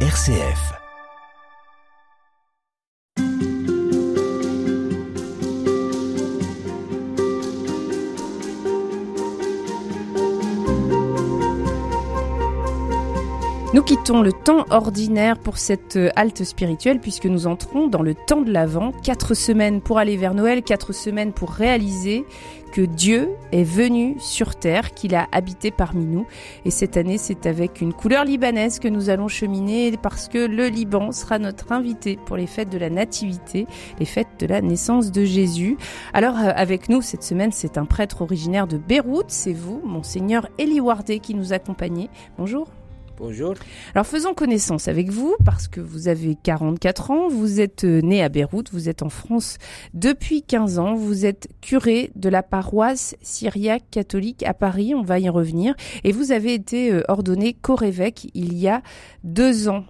RCF. Nous quittons le temps ordinaire pour cette euh, halte spirituelle puisque nous entrons dans le temps de l'Avent. Quatre semaines pour aller vers Noël, quatre semaines pour réaliser que Dieu est venu sur terre, qu'il a habité parmi nous. Et cette année, c'est avec une couleur libanaise que nous allons cheminer parce que le Liban sera notre invité pour les fêtes de la Nativité, les fêtes de la naissance de Jésus. Alors, euh, avec nous cette semaine, c'est un prêtre originaire de Beyrouth. C'est vous, Monseigneur Eli Wardé, qui nous accompagnez. Bonjour. Bonjour. Alors faisons connaissance avec vous parce que vous avez 44 ans, vous êtes euh, né à Beyrouth, vous êtes en France depuis 15 ans, vous êtes curé de la paroisse syriaque catholique à Paris, on va y revenir, et vous avez été euh, ordonné corévêque il y a deux ans.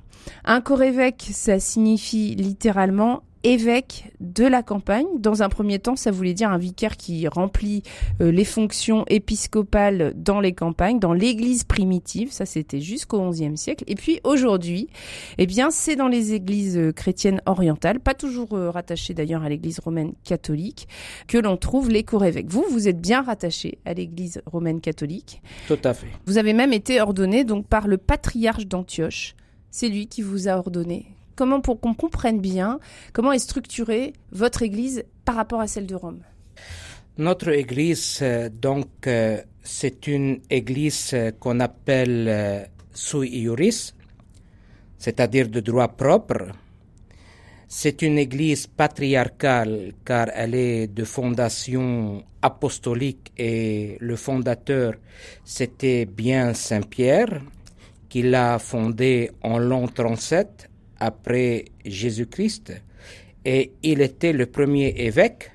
Un corévêque, ça signifie littéralement évêque de la campagne. Dans un premier temps, ça voulait dire un vicaire qui remplit euh, les fonctions épiscopales dans les campagnes, dans l'église primitive. Ça, c'était jusqu'au XIe siècle. Et puis aujourd'hui, eh bien, c'est dans les églises euh, chrétiennes orientales, pas toujours euh, rattachées d'ailleurs à l'église romaine catholique, que l'on trouve les corévêques. Vous, vous êtes bien rattaché à l'église romaine catholique. Tout à fait. Vous avez même été ordonné donc par le patriarche d'Antioche. C'est lui qui vous a ordonné comment pour qu'on comprenne bien comment est structurée votre Église par rapport à celle de Rome. Notre Église, euh, donc, euh, c'est une Église euh, qu'on appelle sui iuris, c'est-à-dire de droit propre. C'est une Église patriarcale car elle est de fondation apostolique et le fondateur, c'était bien Saint Pierre, qui l'a fondée en l'an 37 après Jésus-Christ et il était le premier évêque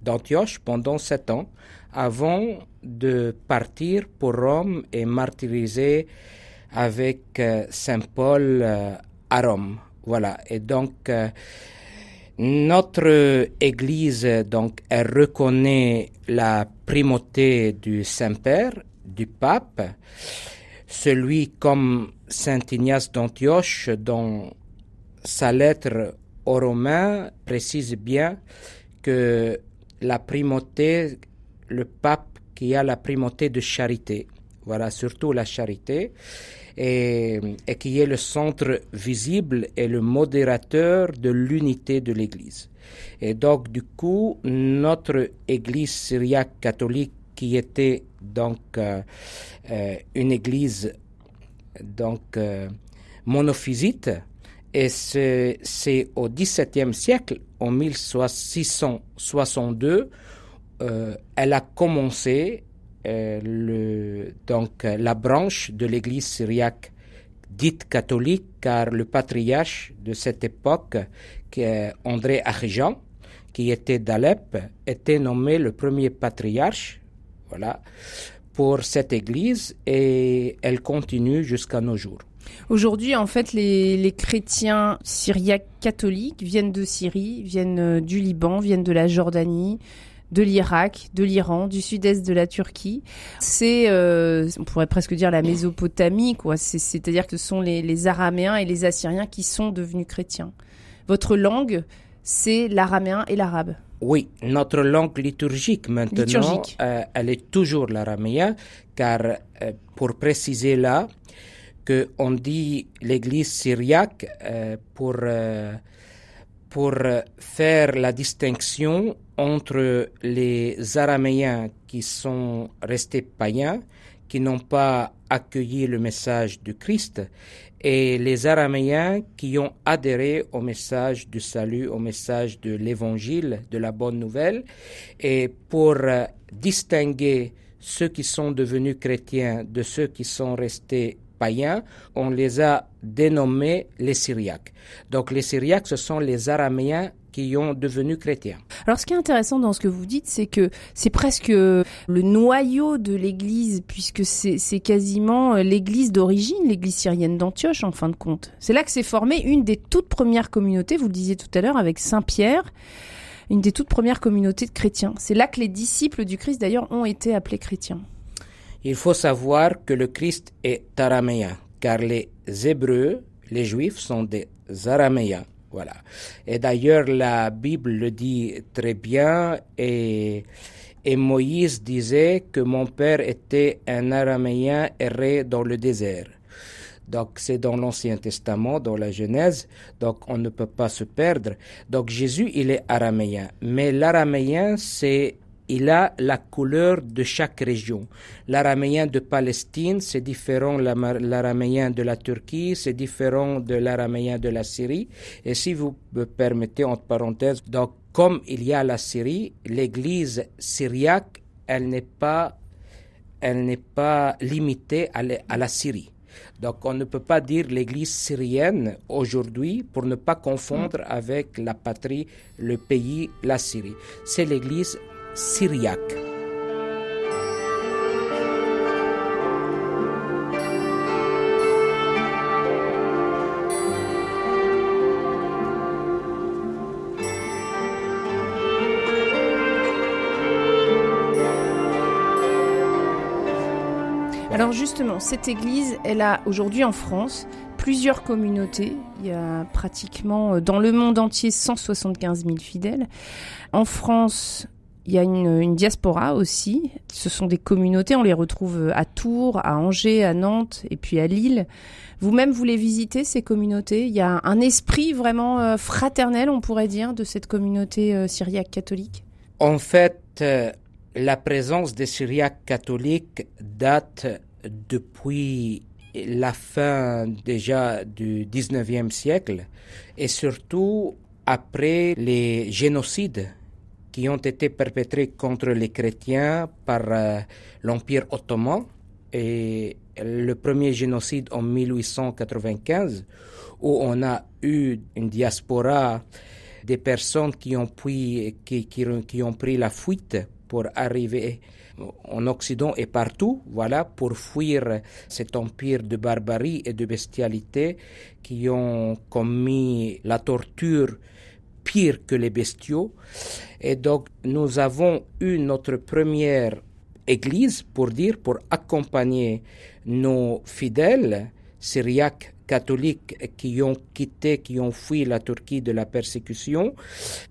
d'Antioche pendant sept ans avant de partir pour Rome et martyriser avec euh, Saint Paul euh, à Rome. Voilà. Et donc, euh, notre Église, donc, elle reconnaît la primauté du Saint-Père, du pape, celui comme Saint Ignace d'Antioche, dont sa lettre aux Romains précise bien que la primauté, le pape qui a la primauté de charité, voilà, surtout la charité, et, qui est le centre visible et le modérateur de l'unité de l'Église. Et donc, du coup, notre Église syriaque catholique, qui était donc euh, euh, une Église donc euh, monophysite, et c'est au XVIIe siècle, en 1662, euh, elle a commencé euh, donc la branche de l'Église syriaque dite catholique, car le patriarche de cette époque, qui est André Arjan, qui était d'Alep, était nommé le premier patriarche, voilà, pour cette Église, et elle continue jusqu'à nos jours. Aujourd'hui, en fait, les, chrétiens syriaques catholiques viennent de Syrie, viennent euh, du Liban, viennent de la Jordanie, de l'Irak, de l'Iran, du sud-est de la Turquie. C'est, euh, on pourrait presque dire la Mésopotamie, quoi. C'est-à-dire que ce sont les, Araméens et les Assyriens qui sont devenus chrétiens. Votre langue, c'est l'araméen et l'arabe. Oui, notre langue liturgique maintenant, euh, elle est toujours l'araméen, car pour préciser là, qu'on dit l'Église syriaque euh, pour, euh, pour faire la distinction entre les Araméens qui sont restés païens, qui n'ont pas accueilli le message du Christ, et les Araméens qui ont adhéré au message du salut, au message de l'Évangile, de la bonne nouvelle, et pour euh, distinguer ceux qui sont devenus chrétiens de ceux qui sont restés on les a dénommés les Syriaques. Donc les Syriaques, ce sont les Araméens qui ont devenu chrétiens. Alors ce qui est intéressant dans ce que vous dites, c'est que c'est presque le noyau de l'Église, puisque c'est quasiment euh, l'Église d'origine, l'Église syrienne d'Antioche en fin de compte. C'est là que s'est formée une des toutes premières communautés, vous le disiez tout à l'heure, avec Saint Pierre, une des toutes premières communautés de chrétiens. C'est là que les disciples du Christ d'ailleurs ont été appelés chrétiens. Il faut savoir que le Christ est araméen, car les Hébreux Les Juifs sont des Araméens. Voilà. Et d'ailleurs, la Bible le dit très bien et, et Moïse disait que mon père était un Araméen erré dans le désert. Donc c'est dans l'Ancien Testament, dans la Genèse, donc on ne peut pas se perdre. Donc Jésus, il est araméen, mais l'araméen, c'est il a la couleur de chaque région. L'araméen de Palestine, c'est différent de l'araméen de la Turquie, c'est différent de l'araméen de la Syrie. Et si vous me permettez, entre parenthèses, donc comme il y a la Syrie, l'église syriaque, elle n'est pas, elle n'est pas limitée à la Syrie. Donc on ne peut pas dire l'Église syrienne aujourd'hui pour ne pas confondre mm. avec la patrie, le pays, la Syrie. C'est l'Église syriaque. Alors justement, cette église, elle a aujourd'hui en France plusieurs communautés. Il y a pratiquement euh, dans le monde entier 175 000 fidèles. En France, il y a une, diaspora aussi. Ce sont des communautés, on les retrouve à Tours, à Angers, à Nantes et puis à Lille. Vous-même, vous les visitez, ces communautés? Il y a un esprit vraiment euh, fraternel, on pourrait dire, de cette communauté euh, syriaque catholique? En fait, la présence des Syriaques catholiques date depuis la fin déjà du 19e siècle et surtout après les génocides qui ont été perpétrés contre les chrétiens par euh, l'Empire ottoman. Et le premier génocide en 1895 où on a eu une diaspora des personnes qui ont pris, qui, qui ont pris la fuite pour arriver en Occident et partout, voilà, pour fuir cet empire de barbarie et de bestialité qui ont commis la torture pire que les bestiaux. Et donc, nous avons eu notre première église, pour dire, pour accompagner nos fidèles syriaques catholiques qui ont quitté, qui ont fui la Turquie de la persécution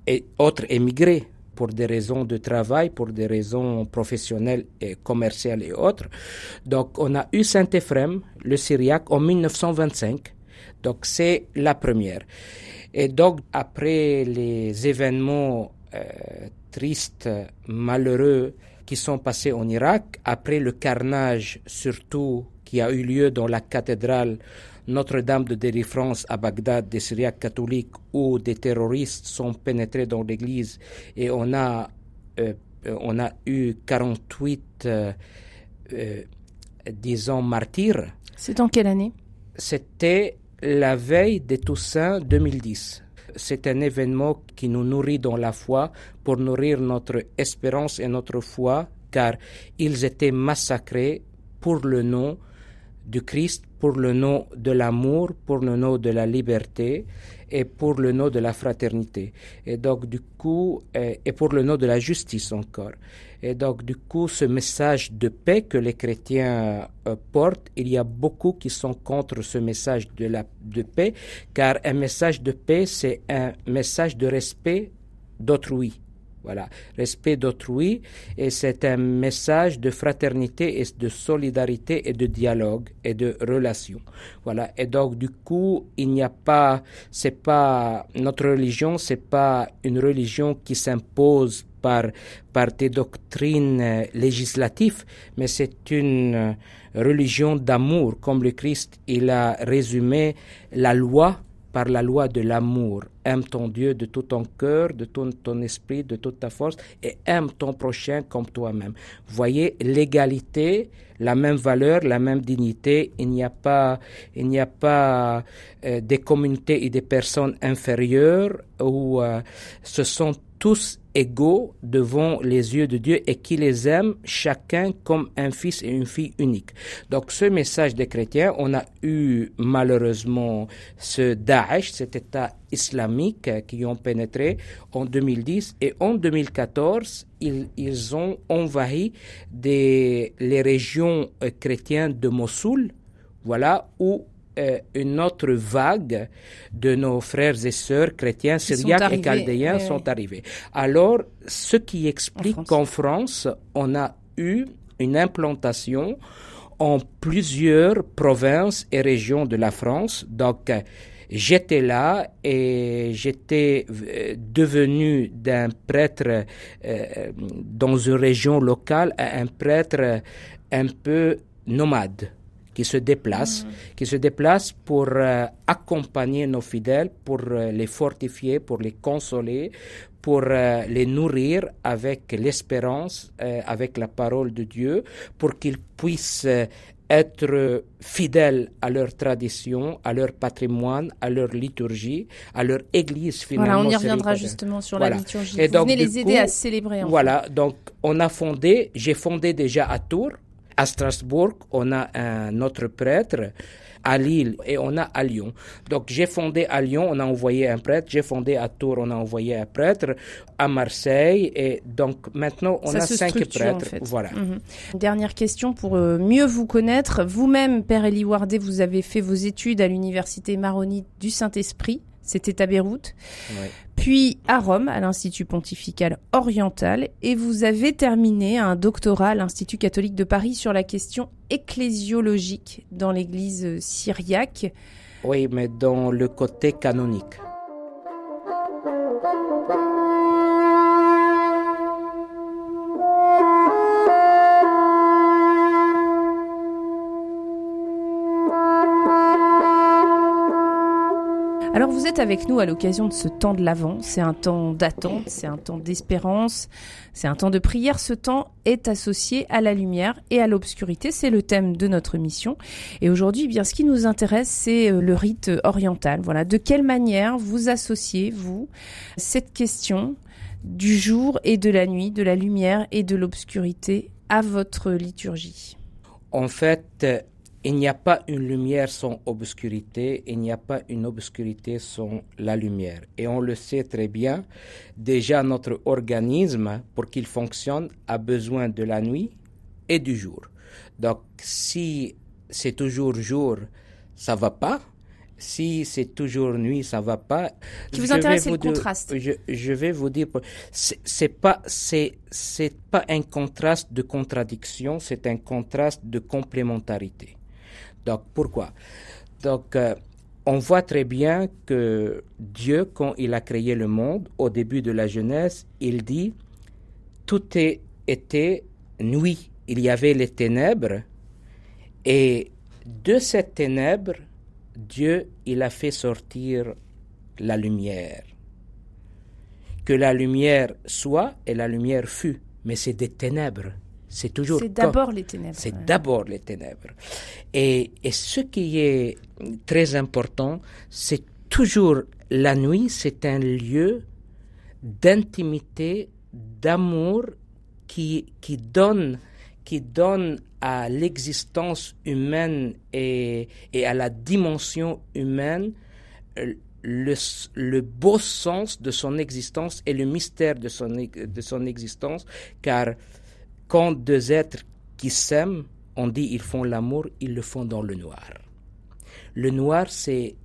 et autres émigrés pour des raisons de travail, pour des raisons professionnelles et commerciales et autres. Donc, on a eu Saint-Éphrem, le Syriaque, en 1925. Donc, c'est la première. Et donc, après les événements euh, tristes, malheureux qui sont passés en Irak, après le carnage surtout qui a eu lieu dans la cathédrale notre-Dame de délivrance à Bagdad des Syriaques catholiques où des terroristes sont pénétrés dans l'église et on a, euh, on a eu 48, euh, euh, disons, martyrs. C'est en quelle année? C'était la veille de Toussaint 2010. C'est un événement qui nous nourrit dans la foi pour nourrir notre espérance et notre foi car ils étaient massacrés pour le nom du Christ pour le nom de l'amour, pour le nom de la liberté et pour le nom de la fraternité. Et donc, du coup, euh, et pour le nom de la justice encore. Et donc, du coup, ce message de paix que les chrétiens euh, portent, il y a beaucoup qui sont contre ce message de, la, de paix, car un message de paix, c'est un message de respect d'autrui. Voilà, respect d'autrui, et c'est un message de fraternité et de solidarité et de dialogue et de relation. Voilà, et donc du coup, il n'y a pas, c'est pas notre religion, c'est pas une religion qui s'impose par par des doctrines législatives, mais c'est une religion d'amour, comme le Christ il a résumé la loi par la loi de l'amour. Aime ton Dieu de tout ton cœur, de tout ton esprit, de toute ta force, et aime ton prochain comme toi-même. Voyez l'égalité, la même valeur, la même dignité. Il n'y a pas, il n'y a pas euh, des communautés et des personnes inférieures où euh, ce sont tous égaux devant les yeux de Dieu et qui les aime chacun comme un fils et une fille unique. Donc ce message des chrétiens, on a eu malheureusement ce Daesh, cet État islamique qui ont pénétré en 2010 et en 2014, ils, ils ont envahi les régions euh, chrétiennes de Mossoul, voilà, où euh, une autre vague de nos frères et sœurs chrétiens, syriaques et chaldéens sont arrivés. Alors, ce qui explique qu'en France, on a eu une implantation en plusieurs provinces et régions de la France. Donc, j'étais là et j'étais euh, devenu d'un prêtre euh, dans une région locale à un prêtre un peu nomade qui se déplacent, mm. qui se déplacent pour euh, accompagner nos fidèles, pour euh, les fortifier, pour les consoler, pour euh, les nourrir avec l'espérance, avec la parole de Dieu, pour qu'ils puissent être fidèles à leur tradition, à leur patrimoine, à leur liturgie, à leur église finalement. Voilà, on y reviendra justement sur la liturgie. Et Vous donc, venez les aider à célébrer. voilà, donc on a fondé, j'ai fondé déjà à Tours, à Strasbourg, on a un autre prêtre à Lille et on a à Lyon. Donc j'ai fondé à Lyon, on a envoyé un prêtre, j'ai fondé à Tours, on a envoyé un prêtre, à Marseille et donc maintenant on a cinq prêtres. Voilà. Mhm. Dernière question pour euh, mieux vous connaître. Vous-même, Père Elie Wardé, vous avez fait vos études à l'université maronite du Saint-Esprit. C'était à Beyrouth. Puis à Rome, à l'Institut pontifical oriental. Et vous avez terminé un doctorat à l'Institut catholique de Paris sur la question ecclésiologique dans l'Église syriaque. Oui, mais dans le côté canonique. Alors vous êtes avec nous à l'occasion de ce temps de l'Avent. C'est un temps d'attente, c'est un temps d'espérance, c'est un temps de prière. Ce temps est associé à la lumière et à l'obscurité. C'est le thème de notre mission. Et aujourd'hui, eh bien, ce qui nous intéresse, c'est euh, le rite oriental. Voilà. De quelle manière vous associez, vous, cette question du jour et de la nuit, de la lumière et de l'obscurité à votre liturgie? En fait, il n'y a pas une lumière sans obscurité, il n'y a pas une obscurité sans la lumière. Et on le sait très bien, déjà notre organisme, pour qu'il fonctionne, a besoin de la nuit et du jour. Donc si c'est toujours jour, ça va pas. Si c'est toujours nuit, ça va pas. Qui vous intéresse, c'est le contraste. Je, je, vais vous dire, c'est pas, c'est, c'est pas un contraste de contradiction, c'est un contraste de complémentarité. Donc pourquoi? Donc euh, on voit très bien que Dieu, quand il a créé le monde, au début de la Genèse, il dit tout était nuit. Il y avait les ténèbres et de ces ténèbres, Dieu, il a fait sortir la lumière. Que la lumière soit et la lumière fut, mais c'est des ténèbres. C'est toujours. C'est d'abord les ténèbres. C'est d'abord les ténèbres. Et, et, ce qui est très important, c'est toujours la nuit, c'est un lieu d'intimité, d'amour qui, qui donne qui donne à l'existence humaine et, et, à la dimension humaine euh, le, le, beau sens de son existence et le mystère de son, de son existence, car quand deux êtres qui s'aiment, on dit ils font l'amour, ils le font dans le noir. Le noir, c'est,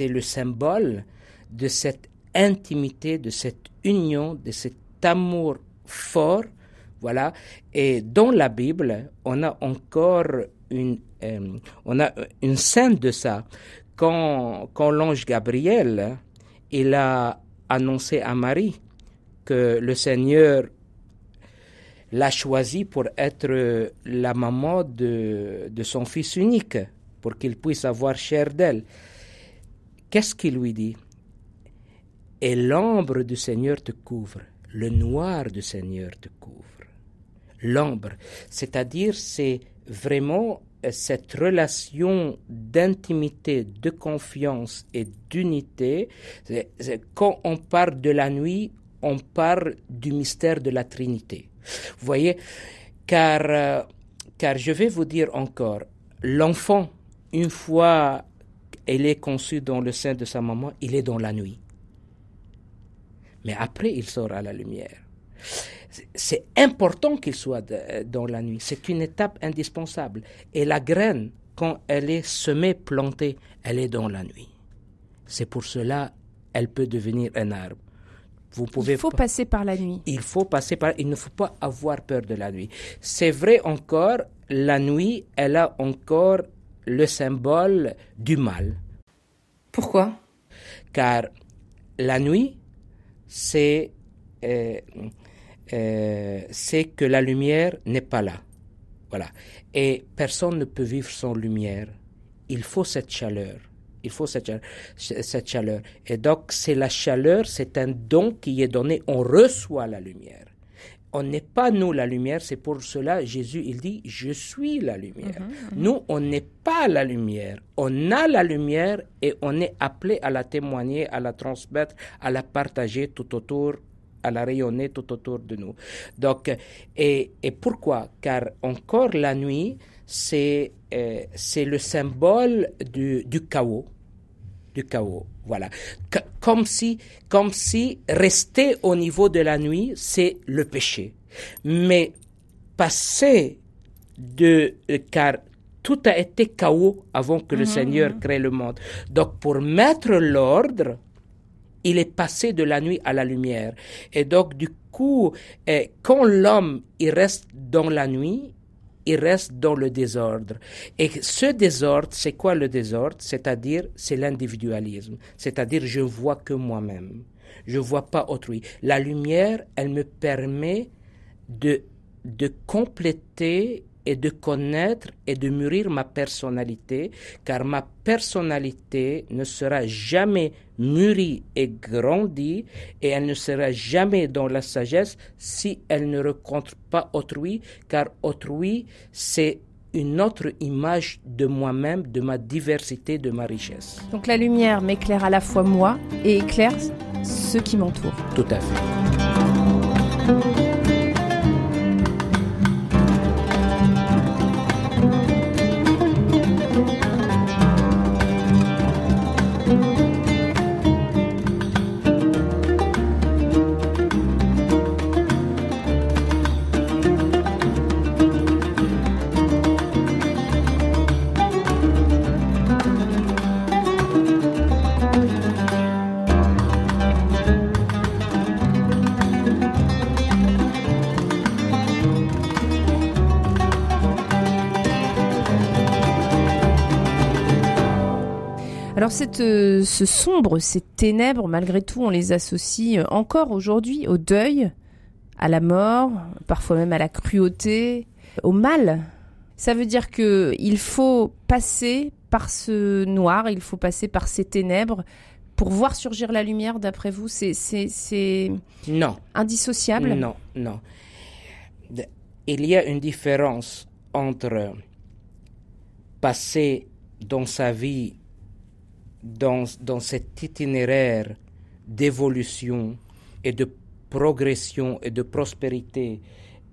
le symbole de cette intimité, de cette union, de cet amour fort. Voilà. Et dans la Bible, on a encore une, euh, on a une scène de ça. Quand, quand l'ange Gabriel, il a annoncé à Marie que le Seigneur l'a choisi pour être la maman de, de son fils unique, pour qu'il puisse avoir chair d'elle. Qu'est-ce qu'il lui dit? Et l'ombre du Seigneur te couvre, le noir du Seigneur te couvre. L'ombre, c'est-à-dire c'est vraiment cette relation d'intimité, de confiance et d'unité. Quand on parle de la nuit, on parle du mystère de la Trinité. Vous voyez car, euh, car je vais vous dire encore, l'enfant, une fois il est conçu dans le sein de sa maman, il est dans la nuit. Mais après, il sort à la lumière. C'est important qu'il soit dans la nuit. C'est une étape indispensable. Et la graine, quand elle est semée, plantée, elle est dans la nuit. C'est pour cela elle peut devenir un arbre. Vous pouvez il faut passer par la nuit. Il faut passer par. Il ne faut pas avoir peur de la nuit. C'est vrai encore, la nuit, elle a encore le symbole du mal. Pourquoi? Car la nuit, c'est euh, euh, c'est que la lumière n'est pas là. Voilà. Et personne ne peut vivre sans lumière. Il faut cette chaleur. Il faut cette chaleur. Cette chaleur. Et donc, c'est la chaleur, c'est un don qui est donné. On reçoit la lumière. On n'est pas nous la lumière, c'est pour cela Jésus il dit je suis la lumière. Mhm, mhm. Nous on n'est pas la lumière, on a la lumière et on est appelé à la témoigner, à la transmettre, à la partager tout autour à la rayonner tout autour de nous. Donc, et, et pourquoi? Car encore la nuit, c'est euh, c'est le symbole du, du chaos, du chaos. Voilà, comme si comme si rester au niveau de la nuit, c'est le péché, mais passer de car tout a été chaos avant que le mhm, Seigneur mhm. crée le monde. Donc pour mettre l'ordre, il est passé de la nuit à la lumière. Et donc, du coup, eh, quand l'homme, il reste dans la nuit, il reste dans le désordre. Et ce désordre, c'est quoi le désordre? C'est-à-dire, c'est l'individualisme. C'est-à-dire, je vois que moi-même. Je vois pas autrui. La lumière, elle me permet de, de compléter et de connaître et de mûrir ma personnalité, car ma personnalité ne sera jamais mûrie et grandie, et elle ne sera jamais dans la sagesse si elle ne rencontre pas autrui, car autrui, c'est une autre image de moi-même, de ma diversité, de ma richesse. Donc la lumière m'éclaire à la fois moi et éclaire ceux qui m'entourent. Tout à fait. Cette, euh, ce sombre, ces ténèbres, malgré tout, on les associe euh, encore aujourd'hui au deuil, à la mort, parfois même à la cruauté, au mal. Ça veut dire que il faut passer par ce noir, il faut passer par ces ténèbres pour voir surgir la lumière. D'après vous, c'est c'est non indissociable? Non, non. Il y a une différence entre passer dans sa vie dans, dans cet itinéraire d'évolution et de progression et de prospérité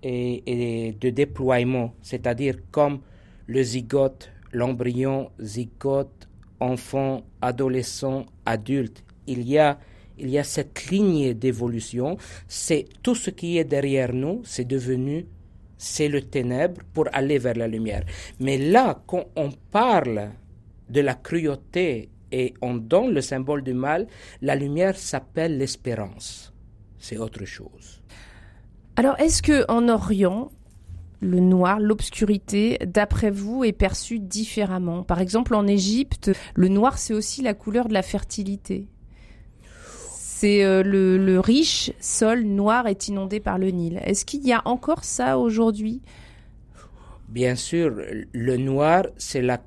et, de déploiement, c'est-à-dire comme le zygote, l'embryon, zygote, enfant, adolescent, adulte, il y a il y a cette lignée d'évolution, c'est tout ce qui est derrière nous, c'est devenu c'est le ténèbre pour aller vers la lumière. Mais là, quand on parle de la cruauté et on donne le symbole du mal, la lumière s'appelle l'espérance. C'est autre chose. Alors, est-ce que en Orient, le noir, l'obscurité, d'après vous, est perçu différemment? Par exemple, en Égypte, le noir, c'est aussi la couleur de la fertilité. C'est euh, le, le, riche sol noir est inondé par le Nil. Est-ce qu'il y a encore ça aujourd'hui? Bien sûr, le noir, c'est la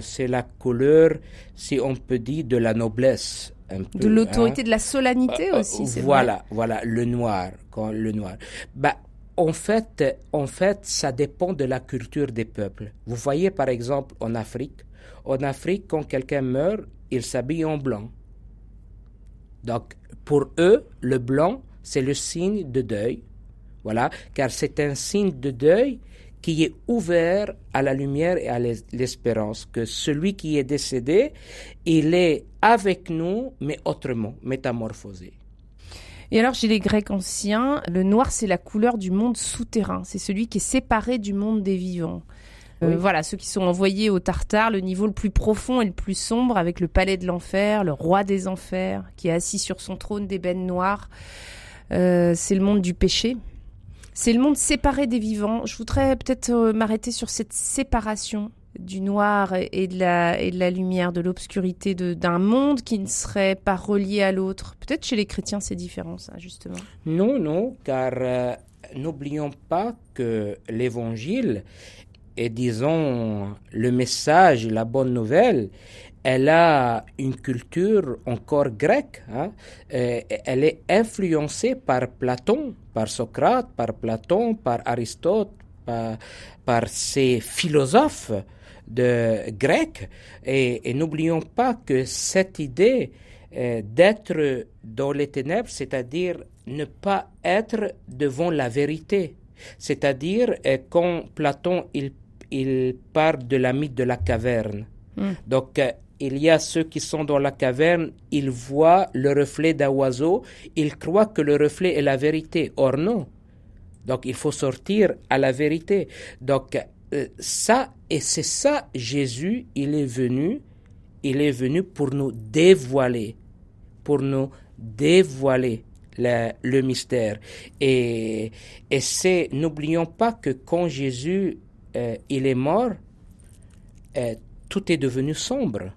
c'est la couleur, si on peut dire, de la noblesse. de l'autorité, hein. de la solennité euh, aussi. c'est voilà, voilà, le noir, quand le noir. Bah, en fait, en fait, ça dépend de la culture des peuples. Vous voyez, par exemple, en Afrique, en Afrique, quand quelqu'un meurt, il s'habille en blanc. Donc, pour eux, le blanc, c'est le signe de deuil. Voilà, car c'est un signe de deuil qui est ouvert à la lumière et à l'espérance, que celui qui est décédé, il est avec nous, mais autrement, métamorphosé. Et alors, chez les Grecs anciens, le noir, c'est la couleur du monde souterrain. C'est celui qui est séparé du monde des vivants. Voilà, ceux qui sont envoyés au Tartare, le niveau le plus profond et le plus sombre, avec le palais de l'enfer, le roi des enfers, qui est assis sur son trône d'ébène noir. c'est le monde du péché. C'est le monde séparé des vivants. Je voudrais peut-être m'arrêter sur cette séparation du noir et de la, et de la lumière, de l'obscurité, d'un monde qui ne serait pas relié à l'autre. Peut-être chez les chrétiens c'est différent, ça, justement. Non, non, car euh, n'oublions pas que l'évangile est, disons, le message, la bonne nouvelle, elle a une culture encore grecque. Hein. Euh, elle est influencée par Platon, par Socrate, par Platon, par Aristote, par, par ces philosophes de grec. Et, n'oublions pas que cette idée euh, d'être dans les ténèbres, c'est-à-dire ne pas être devant la vérité. C'est-à-dire euh, quand Platon il, il parle de la mythe de la caverne. Hmm. Donc euh, il y a ceux qui sont dans la caverne, ils voient le reflet d'un oiseau, ils croient que le reflet est la vérité. Or non. Donc il faut sortir à la vérité. Donc euh, ça, et c'est ça, Jésus, il est venu, il est venu pour nous dévoiler, pour nous dévoiler le, mystère. Et, et c'est, n'oublions pas que quand Jésus, euh, il est mort, euh, tout est devenu sombre.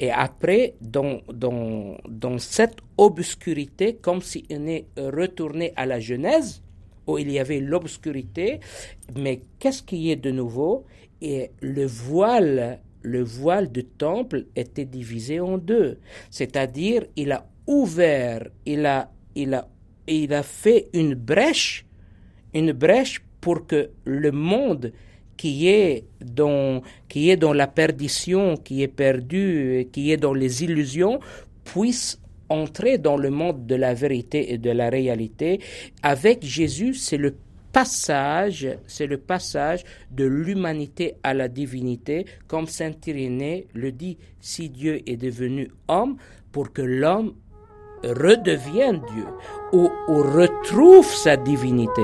Et après, dans, dans, dans cette obscurité, comme s'il est retourné à la Genèse, où il y avait l'obscurité, mais qu'est-ce qui est de nouveau? Et le voile, le voile du temple était divisé en deux, c'est-à-dire il a ouvert, il a, il a, il a fait une brèche, une brèche pour que le monde qui est dans, qui est dans la perdition, qui est perdu, qui est dans les illusions, puisse entrer dans le monde de la vérité et de la réalité. Avec Jésus, c'est le passage, c'est le passage de l'humanité à la divinité, comme saint Irénée le dit, si Dieu est devenu homme, pour que l'homme redevienne Dieu ou retrouve sa divinité.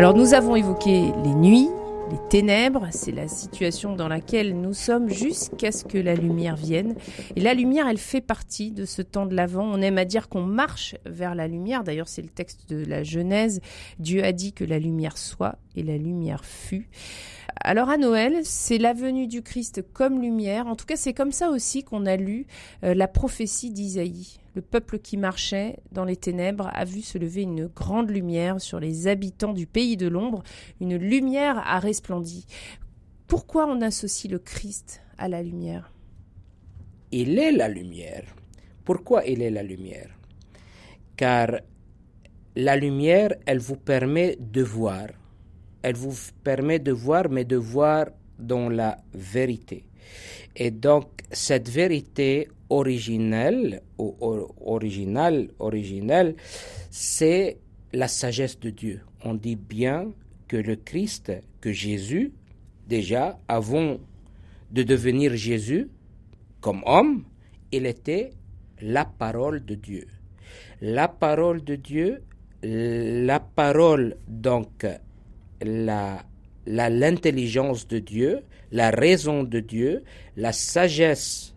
Alors nous avons évoqué les nuits, les ténèbres, c'est la situation dans laquelle nous sommes jusqu'à ce que la lumière vienne. Et la lumière, elle fait partie de ce temps de l'avant. On aime à dire qu'on marche vers la lumière. D'ailleurs, c'est le texte de la Genèse. Dieu a dit que la lumière soit et la lumière fut. Alors à Noël, c'est la venue du Christ comme lumière. En tout cas, c'est comme ça aussi qu'on a lu euh, la prophétie d'Isaïe. Le peuple qui marchait dans les ténèbres a vu se lever une grande lumière sur les habitants du pays de l'ombre. Une lumière a resplendi. Pourquoi on associe le Christ à la lumière? Il est la lumière. Pourquoi il est la lumière? Car la lumière, elle vous permet de voir. Elle vous permet de voir, mais de voir dans la vérité. Et donc, cette vérité originelle, originale, originelle, c'est la sagesse de Dieu. On dit bien que le Christ, que Jésus, déjà, avant de devenir Jésus, comme homme, il était la parole de Dieu. La parole de Dieu, la parole, donc, la l'intelligence de Dieu, la raison de Dieu, la sagesse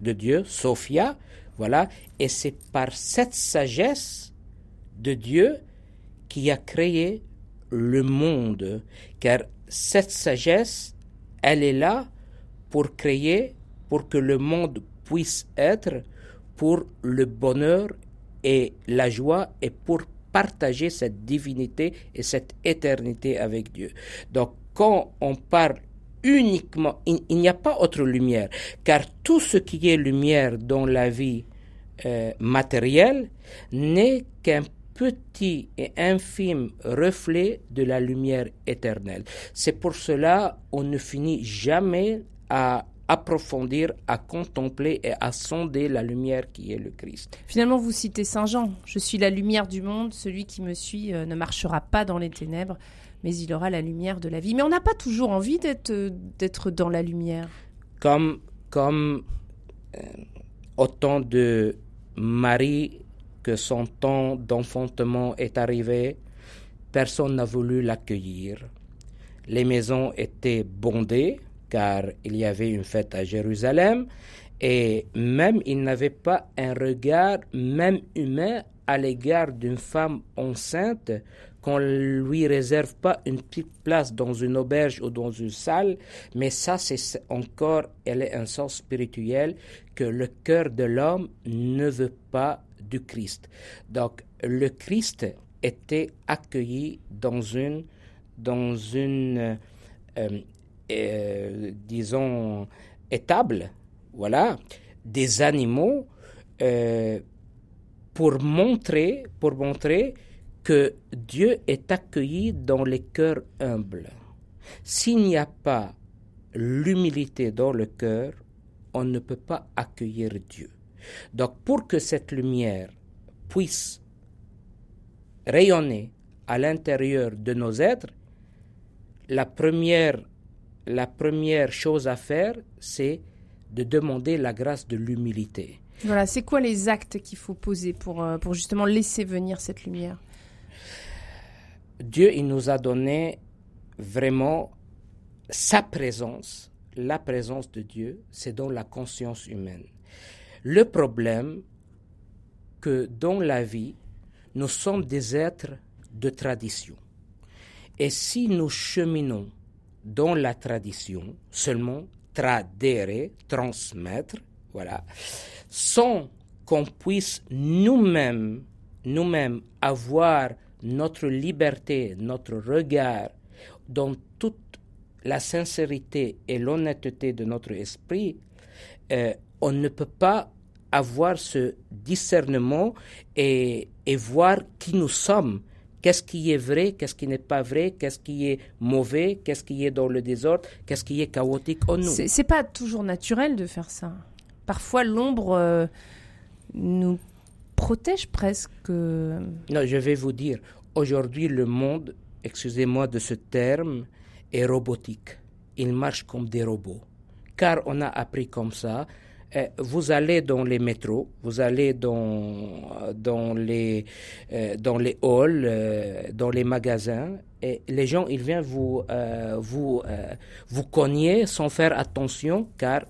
de Dieu, Sophia, voilà, et c'est par cette sagesse de Dieu qui a créé le monde, car cette sagesse, elle est là pour créer, pour que le monde puisse être pour le bonheur et la joie et pour partager cette divinité et cette éternité avec Dieu. Donc quand on parle uniquement, il, n'y a pas autre lumière, car tout ce qui est lumière dans la vie euh, matérielle n'est qu'un petit et infime reflet de la lumière éternelle. C'est pour cela on ne finit jamais à approfondir, à contempler et à sonder la lumière qui est le Christ. Finalement, vous citez Saint Jean, je suis la lumière du monde, celui qui me suit euh, ne marchera pas dans les ténèbres, mais il aura la lumière de la vie. Mais on n'a pas toujours envie d'être, euh, dans la lumière. Comme, comme euh, autant de Marie que son temps d'enfantement est arrivé, personne n'a voulu l'accueillir. Les maisons étaient bondées, car il y avait une fête à Jérusalem, et même il n'avait pas un regard, même humain, à l'égard d'une femme enceinte, qu'on lui réserve pas une petite place dans une auberge ou dans une salle, mais ça c'est encore, elle est un sens spirituel que le cœur de l'homme ne veut pas du Christ. Donc le Christ était accueilli dans une, dans une euh, euh, disons, étable, voilà, des animaux euh, pour montrer, pour montrer que Dieu est accueilli dans les cœurs humbles. S'il n'y a pas l'humilité dans le cœur, on ne peut pas accueillir Dieu. Donc pour que cette lumière puisse rayonner à l'intérieur de nos êtres, la première la première chose à faire, c'est de demander la grâce de l'humilité. Voilà, c'est quoi les actes qu'il faut poser pour, euh, pour justement laisser venir cette lumière? Dieu, il nous a donné vraiment sa présence. La présence de Dieu, c'est dans la conscience humaine. Le problème, que dans la vie, nous sommes des êtres de tradition. Et si nous cheminons dans la tradition, seulement tradere, transmettre, voilà, sans qu'on puisse nous-mêmes, nous-mêmes avoir notre liberté, notre regard dans toute la sincérité et l'honnêteté de notre esprit, euh, on ne peut pas avoir ce discernement et, et voir qui nous sommes Qu'est-ce qui est vrai, qu'est-ce qui n'est pas vrai, qu'est-ce qui est mauvais, qu'est-ce qui est dans le désordre, qu'est-ce qui est chaotique en nous. C'est pas toujours naturel de faire ça. Parfois, l'ombre euh, nous protège presque. Non, je vais vous dire, aujourd'hui, le monde, excusez-moi de ce terme, est robotique. Il marche comme des robots. Car on a appris comme ça vous allez dans les métros, vous allez dans, dans, les, euh, dans les halls, euh, dans les magasins, et les gens, ils viennent vous, vous, vous cogner sans faire attention, car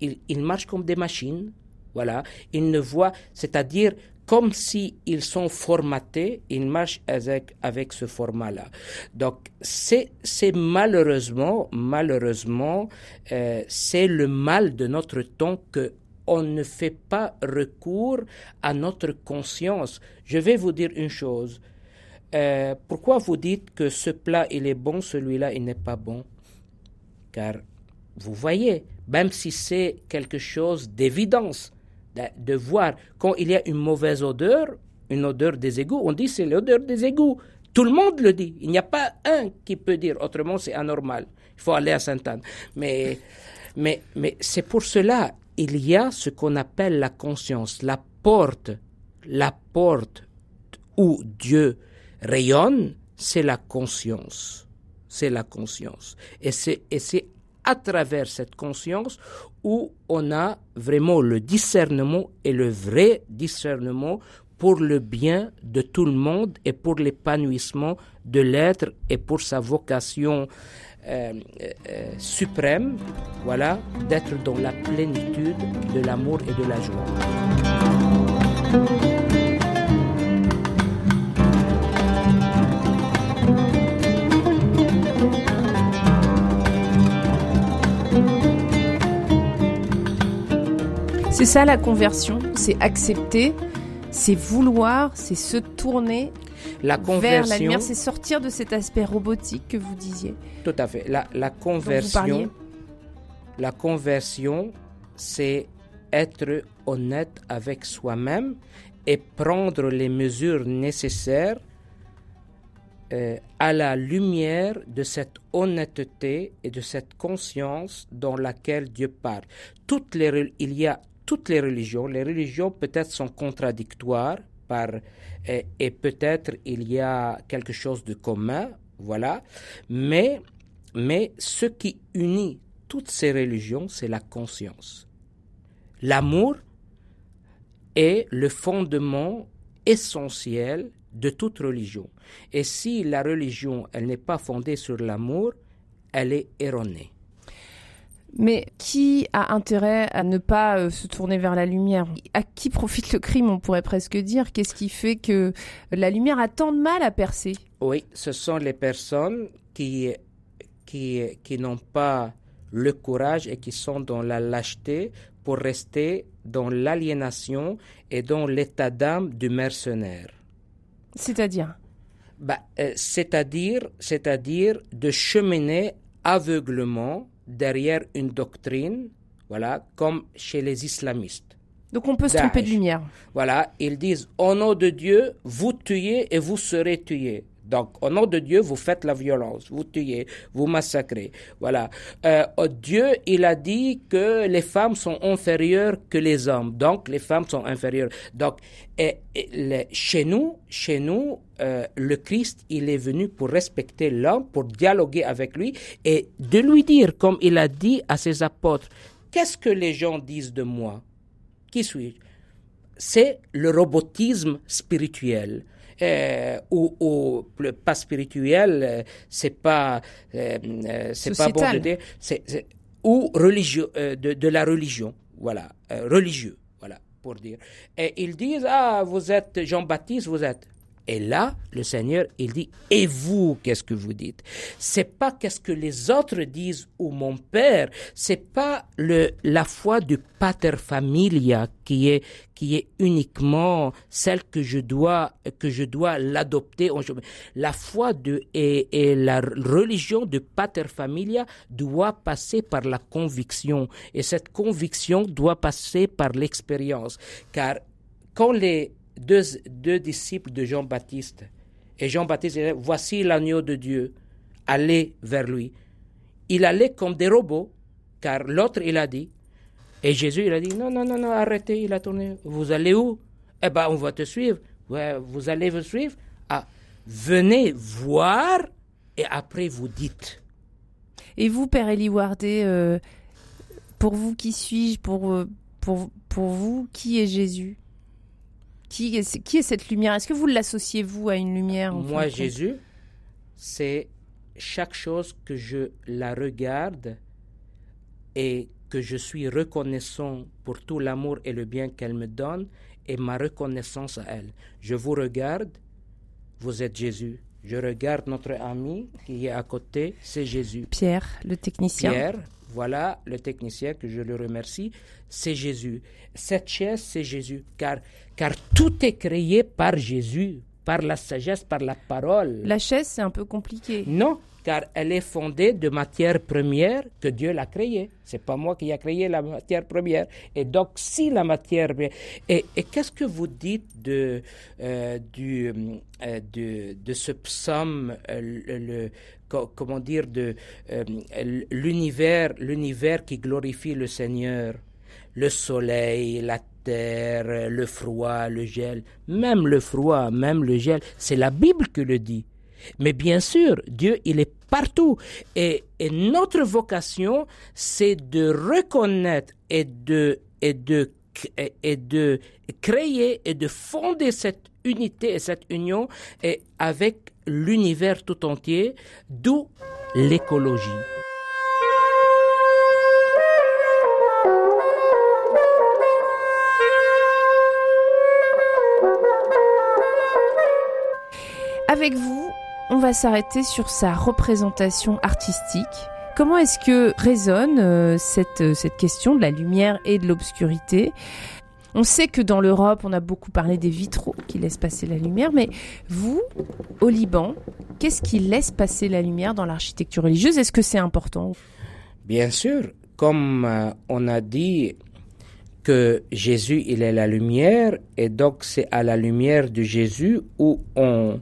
ils, ils marchent comme des machines. Voilà, ils ne voient, c'est-à-dire comme s'ils ils sont formatés, ils marchent avec, avec ce format-là. Donc, c'est, malheureusement, malheureusement, euh, c'est le mal de notre temps que on ne fait pas recours à notre conscience. Je vais vous dire une chose. Euh, pourquoi vous dites que ce plat il est bon, celui-là il n'est pas bon? Car vous voyez, même si c'est quelque chose d'évidence, de, voir quand il y a une mauvaise odeur, une odeur des égouts, on dit c'est l'odeur des égouts. Tout le monde le dit. Il n'y a pas un qui peut dire autrement, c'est anormal. Il faut aller à Sainte-Anne. Mais, mais, mais c'est pour cela, il y a ce qu'on appelle la conscience, la porte, la porte où Dieu rayonne, c'est la conscience. C'est la conscience. Et c'est, et c'est à travers cette conscience où on a vraiment le discernement et le vrai discernement pour le bien de tout le monde et pour l'épanouissement de l'être et pour sa vocation euh, euh, suprême, voilà, d'être dans la plénitude de l'amour et de la joie. C'est ça la conversion, c'est accepter, c'est vouloir, c'est se tourner la vers la lumière, c'est sortir de cet aspect robotique que vous disiez. Tout à fait. La, la conversion, la conversion, c'est être honnête avec soi-même et prendre les mesures nécessaires euh, à la lumière de cette honnêteté et de cette conscience dans laquelle Dieu parle. Toutes les, il y a toutes les religions. Les religions peut-être sont contradictoires et, et peut-être il y a quelque chose de commun, voilà. Mais, mais ce qui unit toutes ces religions, c'est la conscience. L'amour est le fondement essentiel de toute religion. Et si la religion, elle n'est pas fondée sur l'amour, elle est erronée. Mais qui a intérêt à ne pas euh, se tourner vers la lumière? À qui profite le crime, on pourrait presque dire? Qu'est-ce qui fait que la lumière a tant de mal à percer? Oui, ce sont les personnes qui, qui, qui n'ont pas le courage et qui sont dans la lâcheté pour rester dans l'aliénation et dans l'état d'âme du mercenaire. C'est-à-dire? Bah, euh, C'est-à-dire, c'est-à-dire de cheminer aveuglement derrière une doctrine, voilà, comme chez les islamistes. Donc on peut se tromper de lumière. Voilà, ils disent au nom de Dieu, vous tuez et vous serez tués. Donc, au nom de Dieu, vous faites la violence, vous tuez, vous massacrez. Voilà. Euh, Dieu, il a dit que les femmes sont inférieures que les hommes. Donc, les femmes sont inférieures. Donc, chez nous, chez nous, euh, le Christ, il est venu pour respecter l'homme, pour dialoguer avec lui et de lui dire, comme il a dit à ses apôtres, qu'est-ce que les gens disent de moi? Qui suis-je? C'est le robotisme spirituel. Euh, ou, ou pas spirituel, euh, c'est pas, euh, c'est pas bon de dire, c'est, ou religieux, de, de, la religion, voilà, religieux, voilà, pour dire. Et ils disent, ah, vous êtes Jean-Baptiste, vous êtes. Et là, le Seigneur, il dit, et vous, qu'est-ce que vous dites? C'est pas qu'est-ce que les autres disent ou mon Père, c'est pas le, la foi du pater familia qui est, qui est uniquement celle que je dois, que je dois l'adopter. La foi de, et, la religion de pater familia doit passer par la conviction. Et cette conviction doit passer par l'expérience. Car quand les, deux, deux disciples de Jean-Baptiste. Et Jean-Baptiste voici l'agneau de Dieu, allez vers lui. Il allait comme des robots, car l'autre, il a dit. Et Jésus, il a dit, non, non, non, arrêtez, il a tourné. Vous allez où? Eh bien, on va te suivre. Vous allez vous suivre Ah, venez voir et après vous dites. Et vous, Père Elie Wardé, euh, pour vous, qui suis-je pour, euh, pour, pour vous, qui est Jésus? Qui est, qui est cette lumière? Est-ce que vous l'associez, vous, à une lumière Moi, Jésus, c'est chaque chose que je la regarde et que je suis reconnaissant pour tout l'amour et le bien qu'elle me donne et ma reconnaissance à elle. Je vous regarde, vous êtes Jésus. Je regarde notre ami qui est à côté, c'est Jésus. Pierre, le technicien. Pierre, voilà le technicien que je le remercie, c'est Jésus. Cette chaise, c'est Jésus, car, car tout est créé par Jésus, par la sagesse, par la parole. La chaise, c'est un peu compliqué. Non, car elle est fondée de matière première que Dieu l'a créée. C'est pas moi qui a créé la matière première. Et donc, si la matière et, et qu'est-ce que vous dites de euh, du euh, de, de ce psaume euh, le, comment dire de l'univers l'univers qui glorifie le Seigneur, le soleil, la terre, le froid, le gel, même le froid, même le gel, c'est la Bible qui le dit. Mais bien sûr, Dieu, il est partout. Et, notre vocation, c'est de reconnaître et de, et de, et de créer et de fonder cette unité et cette union et avec l'univers tout entier, d'où l'écologie. Avec vous, on va s'arrêter sur sa représentation artistique. Comment est-ce que résonne euh, cette, euh, cette question de la lumière et de l'obscurité? On sait que dans l'Europe, on a beaucoup parlé des vitraux qui laissent passer la lumière, mais vous, au Liban, qu'est-ce qui laisse passer la lumière dans l'architecture religieuse? Est-ce que c'est important? Bien sûr, comme euh, on a dit que Jésus, il est la lumière, et donc c'est à la lumière de Jésus où on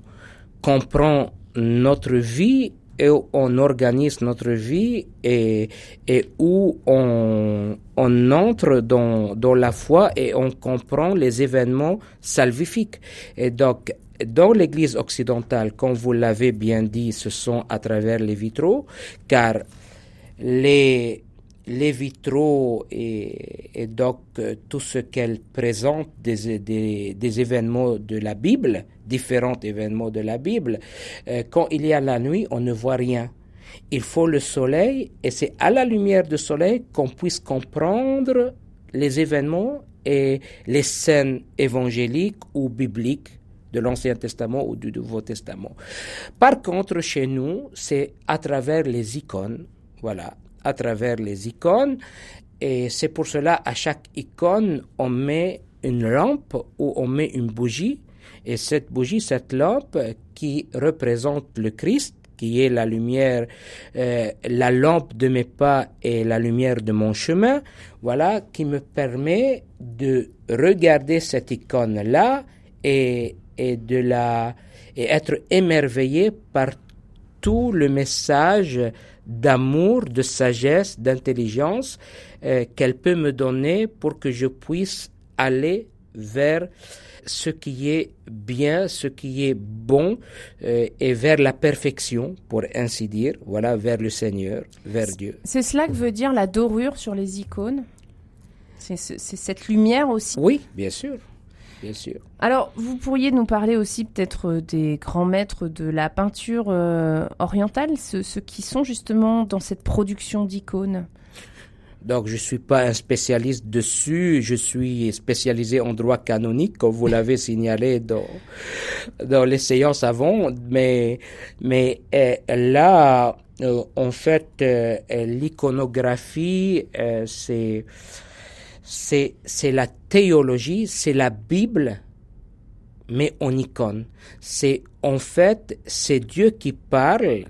comprend notre vie et on organise notre vie et, et où on, on entre dans, dans la foi et on comprend les événements salvifiques. Et donc, dans l'Église occidentale, comme vous l'avez bien dit, ce sont à travers les vitraux, car les, les vitraux et, donc euh, tout ce qu'elles présentent des, des, événements de la Bible, différents événements de la Bible, euh, quand il y a la nuit, on ne voit rien. Il faut le soleil et c'est à la lumière du soleil qu'on puisse comprendre les événements et les scènes évangéliques ou bibliques de l'Ancien Testament ou du Nouveau Testament. Par contre, chez nous, c'est à travers les icônes, voilà, à travers les icônes, et c'est pour cela, à chaque icône, on met une lampe ou on met une bougie, et cette bougie, cette lampe qui représente le Christ, qui est la lumière, euh, la lampe de mes pas et la lumière de mon chemin, voilà, qui me permet de regarder cette icône-là et et de la et être émerveillé par tout le message d'amour, de sagesse, d'intelligence euh, qu'elle peut me donner pour que je puisse aller vers ce qui est bien, ce qui est bon euh, et vers la perfection, pour ainsi dire, voilà, vers le Seigneur, vers Dieu. C'est cela que veut dire la dorure sur les icônes? C'est cette lumière aussi? Oui, bien sûr bien sûr. Alors, vous pourriez nous parler aussi peut-être euh, des grands maîtres de la peinture euh, orientale, ceux, qui sont justement dans cette production d'icônes? Donc, je suis pas un spécialiste dessus. Je suis spécialisé en droit canonique, comme vous l'avez signalé dans, dans les séances avant. Mais, mais euh, là, en fait, l'iconographie, c'est c'est, c'est la théologie, c'est la Bible, mais en icône. C'est, en fait, c'est Dieu qui parle,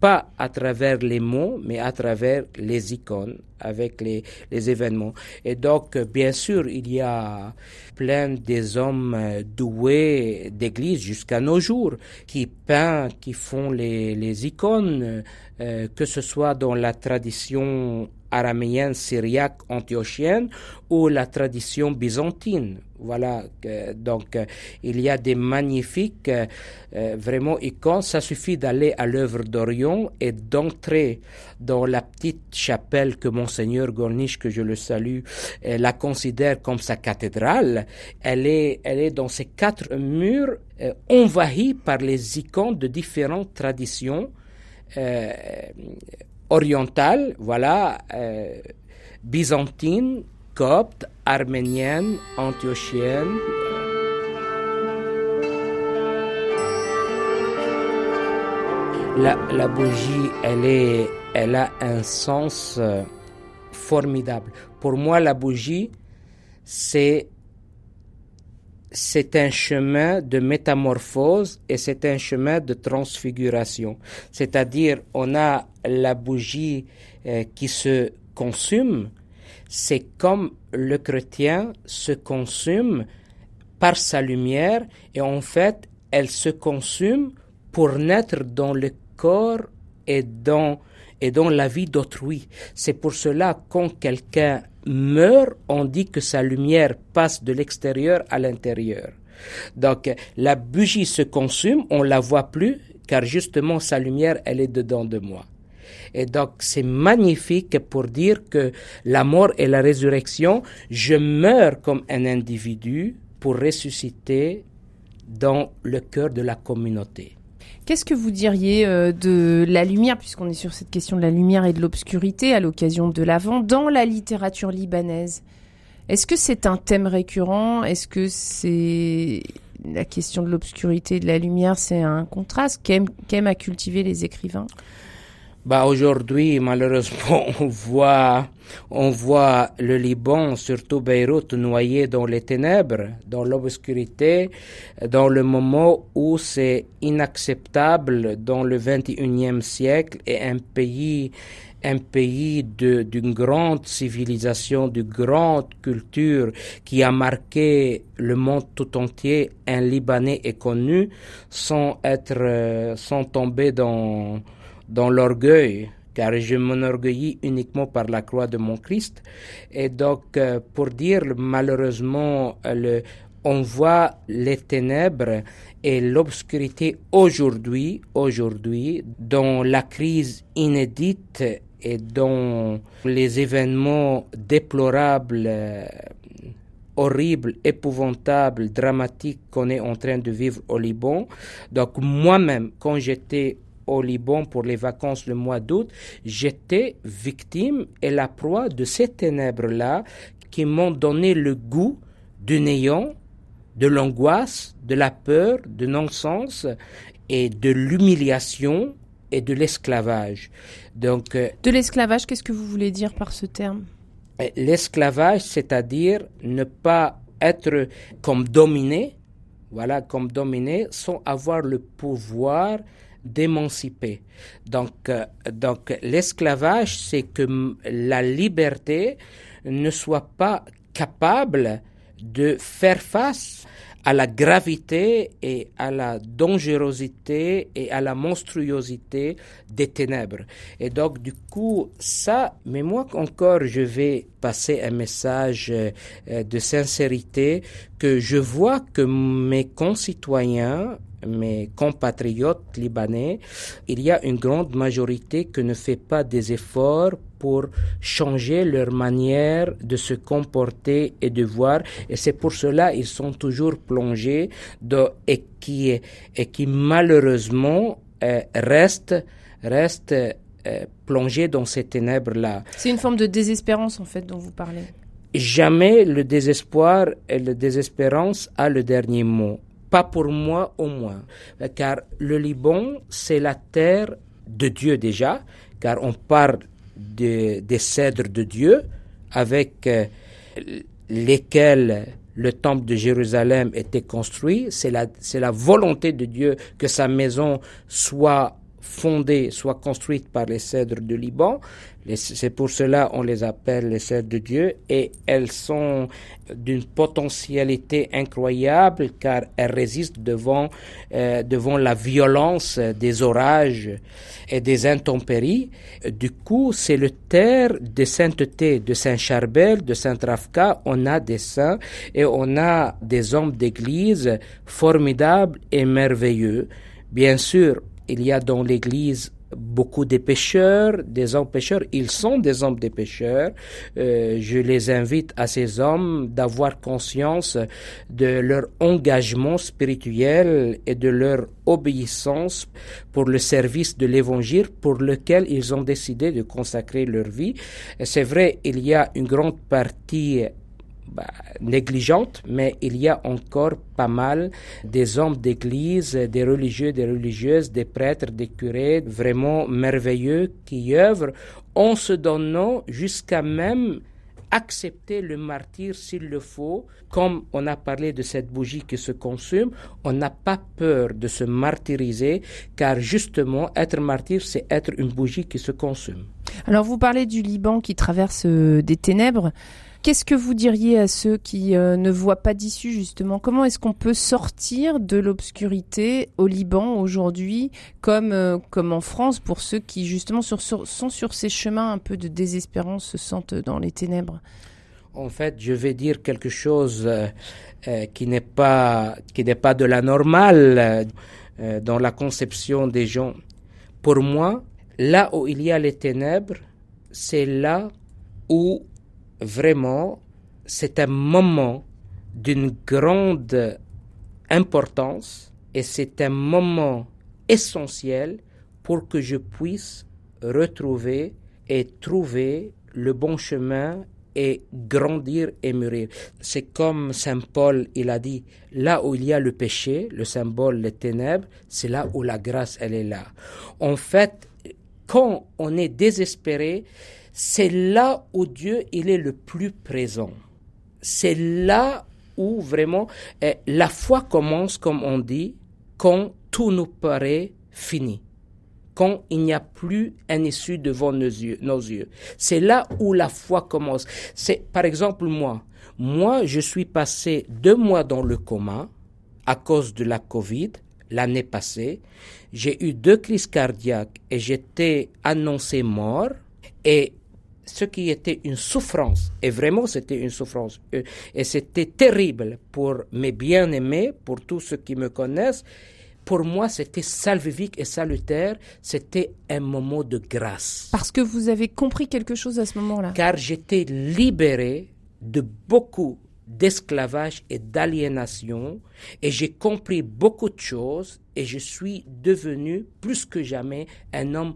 pas à travers les mots, mais à travers les icônes, avec les, les événements. Et donc, bien sûr, il y a plein des hommes doués d'église jusqu'à nos jours qui peignent, qui font les, les icônes, euh, que ce soit dans la tradition araméenne, syriaque, antiochienne ou la tradition byzantine. Voilà, donc il y a des magnifiques euh, vraiment icônes. Ça suffit d'aller à l'œuvre d'Orion et d'entrer dans la petite chapelle que monseigneur Gorniche, que je le salue, euh, la considère comme sa cathédrale. Elle est, elle est dans ces quatre murs euh, envahis par les icônes de différentes traditions orientale, voilà, euh, byzantine, copte, arménienne, antiochienne. La, bougie, elle, est, elle a un sens euh, formidable. Pour moi, la bougie, c'est c'est un chemin de métamorphose et c'est un chemin de transfiguration. C'est-à-dire, on a la bougie euh, qui se consume, c'est comme le chrétien se consume par sa lumière et en fait, elle se consume pour naître dans le corps et dans, et dans la vie d'autrui. C'est pour cela quand quelqu'un meurt, on dit que sa lumière passe de l'extérieur à l'intérieur. Donc la bougie se consume, on la voit plus, car justement sa lumière, elle est dedans de moi. Et donc c'est magnifique pour dire que la mort et la résurrection, je meurs comme un individu pour ressusciter dans le cœur de la communauté. Qu'est-ce que vous diriez euh, de la lumière, puisqu'on est sur cette question de la lumière et de l'obscurité à l'occasion de l'Avent, dans la littérature libanaise? Est-ce que c'est un thème récurrent? Est-ce que c'est la question de l'obscurité et de la lumière, c'est un contraste? Qu'aiment à cultiver les écrivains? Bah aujourd'hui, malheureusement, on voit, on voit le Liban, surtout Beyrouth, noyé dans les ténèbres, dans l'obscurité, dans le moment où c'est inacceptable dans le 21e siècle et un pays un pays d'une grande civilisation, d'une grande culture qui a marqué le monde tout entier, un Libanais est connu sans être, euh, sans tomber dans, dans l'orgueil car je m'enorgueillis uniquement par la croix de mon Christ. Et donc, euh, pour dire malheureusement, le, on voit les ténèbres et l'obscurité aujourd'hui, aujourd'hui, dans la crise inédite et dans les événements déplorables, euh, horribles, épouvantables, dramatiques qu'on est en train de vivre au Liban. Donc moi-même, quand j'étais au Liban pour les vacances le mois d'août, j'étais victime et la proie de ces ténèbres-là qui m'ont donné le goût du néant, de l'angoisse, de la peur, de non-sens et de l'humiliation et de l'esclavage. Donc, euh, de l'esclavage, qu'est-ce que vous voulez dire par ce terme? L'esclavage, c'est-à-dire ne pas être comme dominé, voilà, comme dominé, sans avoir le pouvoir d'émanciper. Donc, euh, donc l'esclavage, c'est que la liberté ne soit pas capable de faire face à la gravité et à la dangerosité et à la monstruosité des ténèbres. Et donc, du coup, ça, mais moi encore, je vais passer un message euh, de sincérité que je vois que mes concitoyens mes compatriotes libanais, il y a une grande majorité qui ne fait pas des efforts pour changer leur manière de se comporter et de voir. Et c'est pour cela ils sont toujours plongés dans, et qui, et qui malheureusement euh, restent euh, plongés dans ces ténèbres-là. C'est une forme de désespérance en fait dont vous parlez. Jamais le désespoir et la désespérance a le dernier mot. Pas pour moi au moins. Car le Liban, c'est la terre de Dieu déjà, car on parle de, des cèdres de Dieu avec euh, lesquels le temple de Jérusalem était construit. C'est la, c'est la volonté de Dieu que sa maison soit fondée, soit construite par les cèdres du Liban. C'est pour cela on les appelle les cèdres de Dieu et elles sont d'une potentialité incroyable car elles résistent devant, euh, devant la violence des orages et des intempéries. Du coup, c'est le terre de sainteté de Saint Charbel, de Saint Rafka. On a des saints et on a des hommes d'église formidables et merveilleux. Bien sûr, il y a dans l'Église beaucoup de pécheurs, des hommes pécheurs, ils sont des hommes des pécheurs. Euh, je les invite à ces hommes d'avoir conscience de leur engagement spirituel et de leur obéissance pour le service de l'évangile pour lequel ils ont décidé de consacrer leur vie. C'est vrai, il y a une grande partie bah, mais il y a encore pas mal des hommes d'église, des religieux, des religieuses, des prêtres, des curés, vraiment merveilleux qui œuvrent en se donnant jusqu'à même accepter le martyr s'il le faut. Comme on a parlé de cette bougie qui se consume, on n'a pas peur de se martyriser, car justement, être martyr, c'est être une bougie qui se consume. Alors, vous parlez du Liban qui traverse euh, des ténèbres. Qu'est-ce que vous diriez à ceux qui euh, ne voient pas d'issue justement? Comment est-ce qu'on peut sortir de l'obscurité au Liban aujourd'hui, comme euh, comme en France pour ceux qui justement sont sur ces chemins un peu de désespérance, se sentent dans les ténèbres? En fait, je vais dire quelque chose euh, qui n'est pas qui n'est pas de la normale dans la conception des gens. Pour moi, là où il y a les ténèbres, c'est là où vraiment, c'est un moment d'une grande importance et c'est un moment essentiel pour que je puisse retrouver et trouver le bon chemin et grandir et mûrir. C'est comme Saint Paul, il a dit, là où il y a le péché, le symbole, les ténèbres, c'est là où la grâce, elle est là. En fait, quand on est désespéré, c'est là où Dieu il est le plus présent. C'est là où vraiment eh, la foi commence, comme on dit, quand tout nous paraît fini. quand il n'y a plus un issue devant nos yeux. Nos yeux. C'est là où la foi commence. C'est, par exemple, moi. Moi, je suis passé deux mois dans le coma à cause de la Covid l'année passée. J'ai eu deux crises cardiaques et j'étais annoncé mort. Et ce qui était une souffrance, et vraiment c'était une souffrance, euh, et c'était terrible pour mes bien-aimés, pour tous ceux qui me connaissent, pour moi, c'était salvifique et salutaire. C'était un moment de grâce. Parce que vous avez compris quelque chose à ce moment-là. Car j'étais libéré de beaucoup d'esclavage et d'aliénation et j'ai compris beaucoup de choses et je suis devenu plus que jamais un homme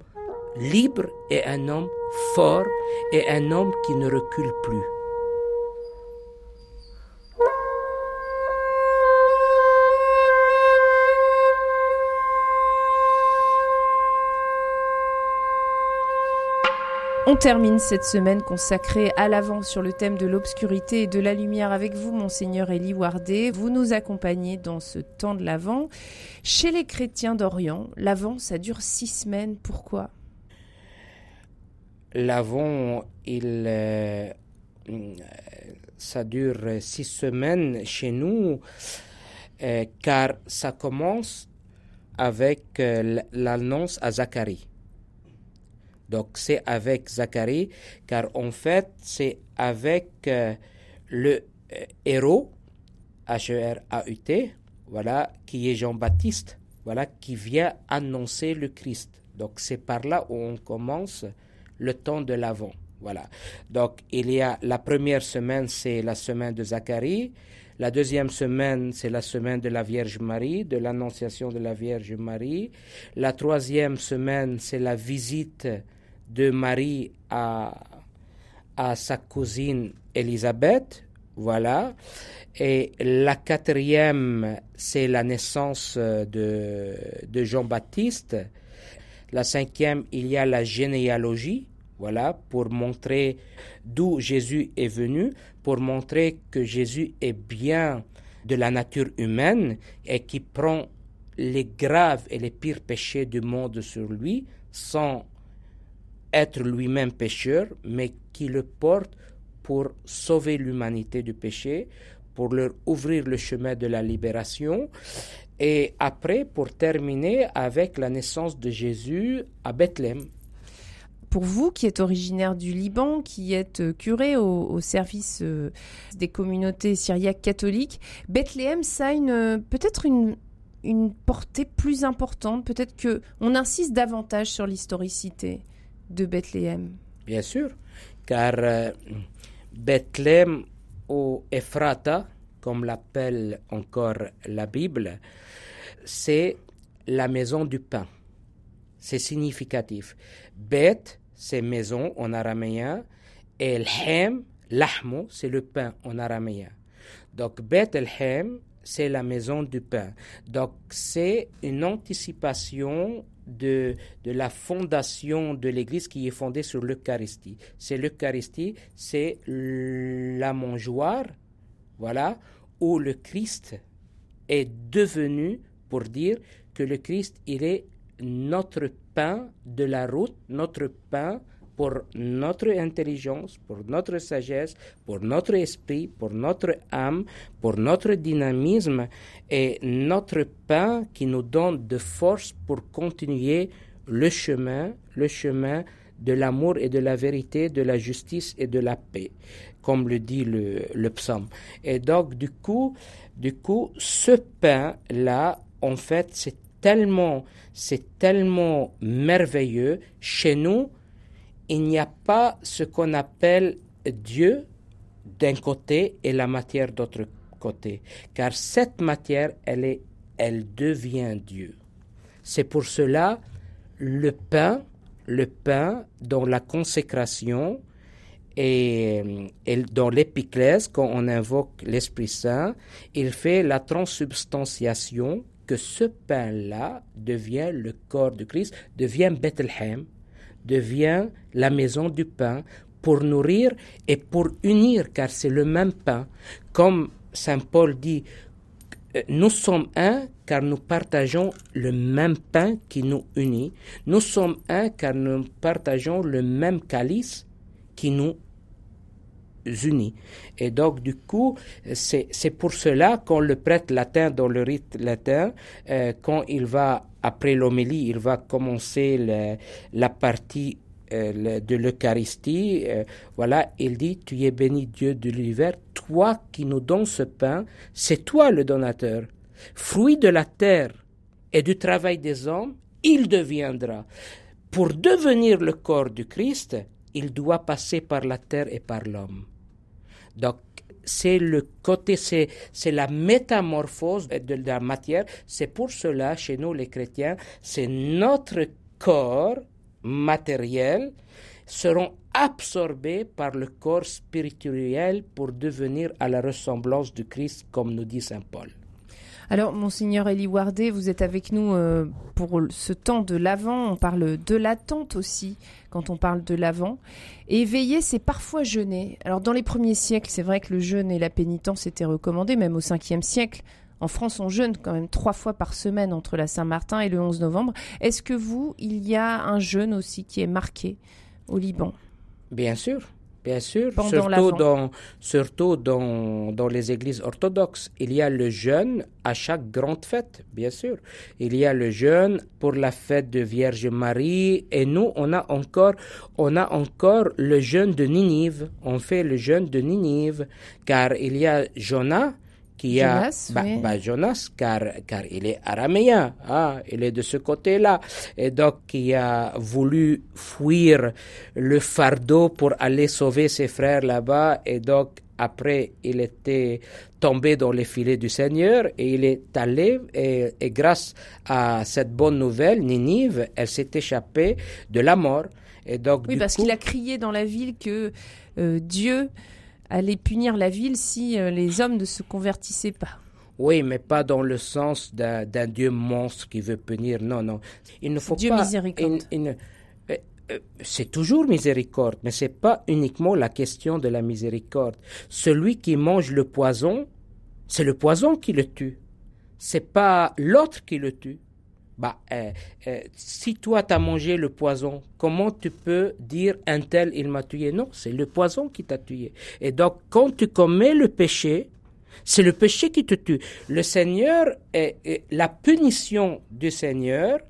libre et un homme fort et un homme qui ne recule plus. On termine cette semaine consacrée à l'avant sur le thème de l'obscurité et de la lumière avec vous, monseigneur Elie Wardé. Vous nous accompagnez dans ce temps de l'avant. Chez les chrétiens d'Orient, l'avant, ça dure six semaines. Pourquoi? L'avant, il, euh, ça dure six semaines chez nous, euh, car ça commence avec euh, l'annonce à Zacharie. Donc c'est avec Zacharie, car en fait c'est avec euh, le euh, héros, H-E-R-A-U-T, voilà, qui est Jean-Baptiste, voilà, qui vient annoncer le Christ. Donc c'est par là où on commence le temps de l'Avent. Voilà. Donc il y a la première semaine, c'est la semaine de Zacharie. La deuxième semaine, c'est la semaine de la Vierge Marie, de l'Annonciation de la Vierge Marie. La troisième semaine, c'est la visite de Marie à, à sa cousine Élisabeth, voilà. Et la quatrième, c'est la naissance de, de Jean-Baptiste. La cinquième, il y a la généalogie, voilà, pour montrer d'où Jésus est venu, pour montrer que Jésus est bien de la nature humaine et qui prend les graves et les pires péchés du monde sur lui sans être lui-même pécheur, mais qui le porte pour sauver l'humanité du péché, pour leur ouvrir le chemin de la libération, et après pour terminer avec la naissance de Jésus à Bethléem. Pour vous qui êtes originaire du Liban, qui êtes euh, curé au, service euh, des communautés syriaques catholiques, Bethléem, ça a une, peut-être une, une portée plus importante, peut-être que on insiste davantage sur l'historicité de Bethléem Bien sûr, car euh, Bethléem ou Ephrata, comme l'appelle encore la Bible, c'est la maison du pain. C'est significatif. Beth, c'est maison en araméen, et Elhem, l'ahmo, c'est le pain en araméen. Donc Bethlehem, c'est la maison du pain. Donc c'est une anticipation de, de la fondation de l'Église qui est fondée sur l'Eucharistie. C'est l'Eucharistie, c'est la mangeoire, voilà, où le Christ est devenu pour dire que le Christ, il est notre pain de la route, notre pain pour notre intelligence, pour notre sagesse, pour notre esprit, pour notre âme, pour notre dynamisme et notre pain qui nous donne de force pour continuer le chemin, le chemin de l'amour et de la vérité, de la justice et de la paix, comme le dit le, psaume. Et donc, du coup, du coup, ce pain-là, en fait, c'est tellement, c'est tellement merveilleux. Chez nous, il n'y a pas ce qu'on appelle Dieu d'un côté et la matière d'autre côté, car cette matière, elle, est, elle devient Dieu. C'est pour cela le pain, le pain dans la consécration et, dans l'épiclèse, quand on invoque l'Esprit Saint, il fait la transubstantiation que ce pain-là devient le corps de Christ, devient Bethléem, devient la maison du pain pour nourrir et pour unir, car c'est le même pain. Comme Saint Paul dit, euh, nous sommes un, car nous partageons le même pain qui nous unit. Nous sommes un car nous partageons le même calice qui nous unit. Et donc, du coup, c'est pour cela qu'on le prête latin dans le rite latin, euh, quand il va, après l'homélie, il va commencer la partie euh, de l'Eucharistie, euh, voilà, il dit, tu es béni Dieu de l'univers, toi qui nous donnes ce pain, c'est toi le donateur. Fruit de la terre et du travail des hommes, il deviendra. Pour devenir le corps du Christ, il doit passer par la terre et par l'homme. Donc, c'est le côté, c'est, la métamorphose de la matière. C'est pour cela, chez nous les chrétiens, c'est notre corps matériels seront absorbés par le corps spirituel pour devenir à la ressemblance du Christ, comme nous dit Saint Paul. Alors, Monseigneur Elie Wardé, vous êtes avec nous euh, pour ce temps de l'Avent. On parle de l'attente aussi quand on parle de l'Avent. Et veiller, c'est parfois jeûner. Alors, dans les premiers siècles, c'est vrai que le jeûne et la pénitence étaient recommandés, même au 5e siècle. En France, on jeûne quand même trois fois par semaine entre la Saint-Martin et le 11 novembre. Est-ce que vous, il y a un jeûne aussi qui est marqué au Liban? Bien sûr. Bien sûr, surtout, dans, surtout dans, dans, les églises orthodoxes. Il y a le jeûne à chaque grande fête, bien sûr. Il y a le jeûne pour la fête de Vierge Marie. Et nous, on a encore, on a encore le jeûne de Ninive. On fait le jeûne de Ninive, car il y a Jonas qui Jonas, a bah, Jonas car car il est araméen, ah, il est de ce côté-là. Et donc qui a voulu fuir le fardeau pour aller sauver ses frères là-bas. Et donc après il était tombé dans les filets du Seigneur et il est allé et, grâce à cette bonne nouvelle, Ninive, elle s'est échappée de la mort. Et donc, oui, parce qu'il a crié dans la ville que euh, Dieu aller punir la ville si euh, les hommes ne se convertissaient pas. Oui, mais pas dans le sens d'un Dieu monstre qui veut punir. Non, non. Il ne faut Dieu miséricorde. Euh, euh, c'est toujours miséricorde, mais c'est pas uniquement la question de la miséricorde. Celui qui mange le poison, c'est le poison qui le tue. C'est pas l'autre qui le tue bah, euh, euh, si toi tu as mangé le poison, comment tu peux dire un tel il m'a tué? Non, c'est le poison qui t'a tué. Et donc quand tu commets le péché, c'est le péché qui te tue. Le Seigneur, la punition du Seigneur,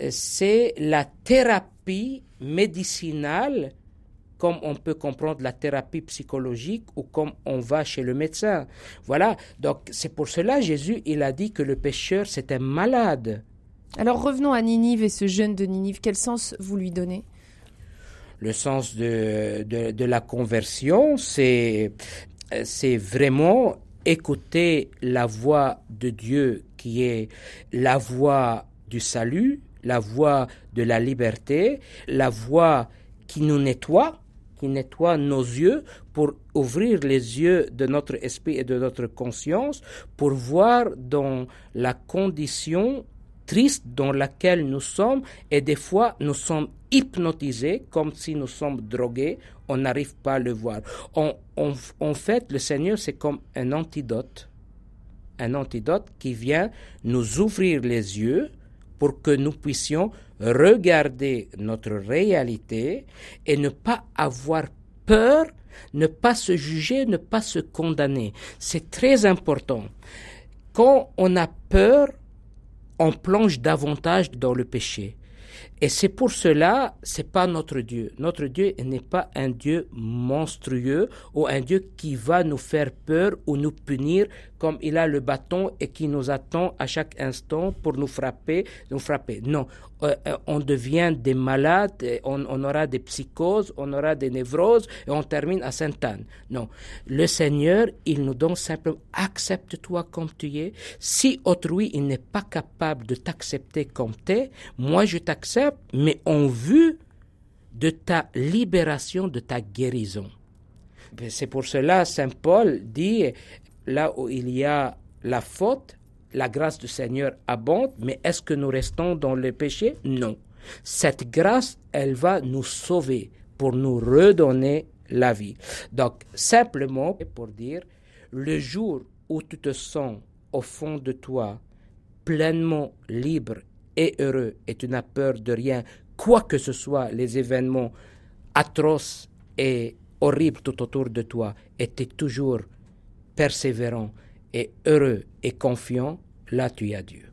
euh, c'est la thérapie médicinale comme on peut comprendre la thérapie psychologique ou comme on va chez le médecin. Voilà. Donc, c'est pour cela Jésus, il a dit que le pécheur, c'est un malade. Alors revenons à Ninive et ce jeûne de Ninive. Quel sens vous lui donnez? Le sens de, la conversion, c'est vraiment écouter la voix de Dieu qui est la voix du salut, la voix de la liberté, la voix qui nous nettoie, qui nettoie nos yeux pour ouvrir les yeux de notre esprit et de notre conscience pour voir dans la condition triste dans laquelle nous sommes et des fois nous sommes hypnotisés comme si nous sommes drogués, on n'arrive pas à le voir. en fait, le Seigneur, c'est comme un antidote, un antidote qui vient nous ouvrir les yeux pour que nous puissions regarder notre réalité et ne pas avoir peur, ne pas se juger, ne pas se condamner. C'est très important. Quand on a peur, on plonge davantage dans le péché. Et c'est pour cela, c'est pas notre Dieu. Notre Dieu n'est pas un Dieu monstrueux ou un Dieu qui va nous faire peur ou nous punir comme il a le bâton et qui nous attend à chaque instant pour nous frapper, nous frapper. Non, euh, euh, on devient des malades, on, on, aura des psychoses, on aura des névroses et on termine à Sainte-Anne. Non, le Seigneur, il nous donne simplement accepte-toi comme tu es. Si autrui, il n'est pas capable de t'accepter comme tu es, moi je t'accepte, mais en vue de ta libération, de ta guérison. C'est pour cela Saint Paul dit là où il y a la faute, la grâce du Seigneur abonde, mais est-ce que nous restons dans le péché? Non. Cette grâce, elle va nous sauver pour nous redonner la vie. Donc, simplement pour dire, le jour où tu te sens au fond de toi pleinement libre et heureux et tu n'as peur de rien, quoi que ce soit les événements atroces et horribles tout autour de toi, et tu es toujours persévérant et heureux et confiant, là tu as Dieu.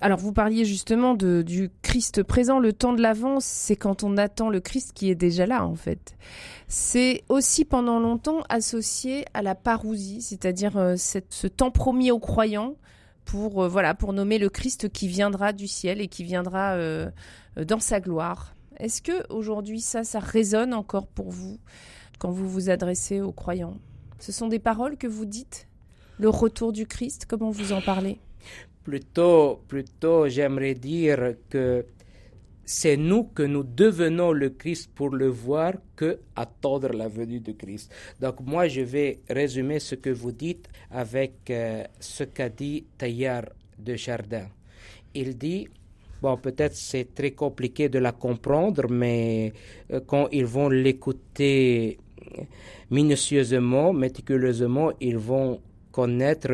Alors vous parliez justement du Christ présent, le temps de l'avance, c'est quand on attend le Christ qui est déjà là en fait. C'est aussi pendant longtemps associé à la parousie, c'est-à-dire euh, ce temps promis aux croyants pour euh, voilà pour nommer le Christ qui viendra du ciel et qui viendra euh, dans sa gloire. Est-ce que aujourd'hui ça ça résonne encore pour vous quand vous vous adressez aux croyants? Ce sont des paroles que vous dites Le retour du Christ, comment vous en parlez? Plutôt plutôt j'aimerais dire que c'est nous que nous devenons le Christ pour le voir que attendre la venue de Christ. Donc moi, je vais résumer ce que vous dites avec euh, ce qu'a dit Taillard de Jardin. Il dit, bon, peut-être c'est très compliqué de la comprendre, mais euh, quand ils vont l'écouter minutieusement, méticuleusement, ils vont connaître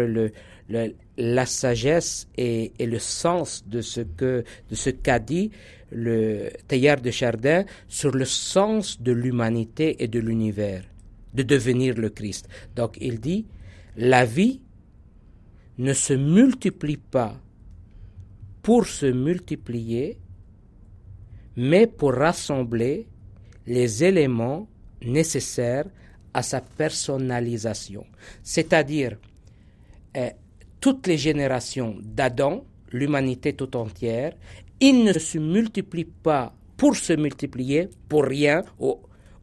la sagesse et, le sens de ce que de ce qu'a dit le Teilhard de Chardin sur le sens de l'humanité et de l'univers, de devenir le Christ. Donc il dit la vie ne se multiplie pas pour se multiplier, mais pour rassembler les éléments nécessaires à sa personnalisation. C'est-à-dire, euh, toutes les générations d'Adam, l'humanité tout entière, ils ne se multiplient pas pour se multiplier, pour rien, ou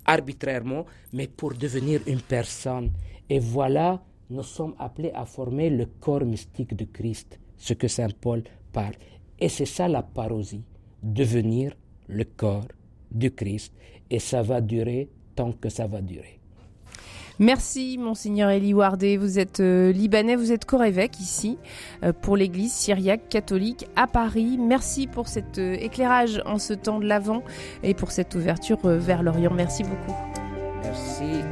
arbitrairement, mais pour devenir une personne. Et voilà, nous sommes appelés à former le corps mystique de Christ, ce que Saint Paul parle. Et c'est ça la parosie, devenir le corps du Christ. Et ça va durer tant que ça va durer. Merci, Monseigneur Elie Wardé. Vous êtes euh, libanais, vous êtes co-évêque ici euh, pour l'église syriaque catholique à Paris. Merci pour cet euh, éclairage en ce temps de l'Avent et pour cette ouverture vers l'Orient. Merci beaucoup. Merci.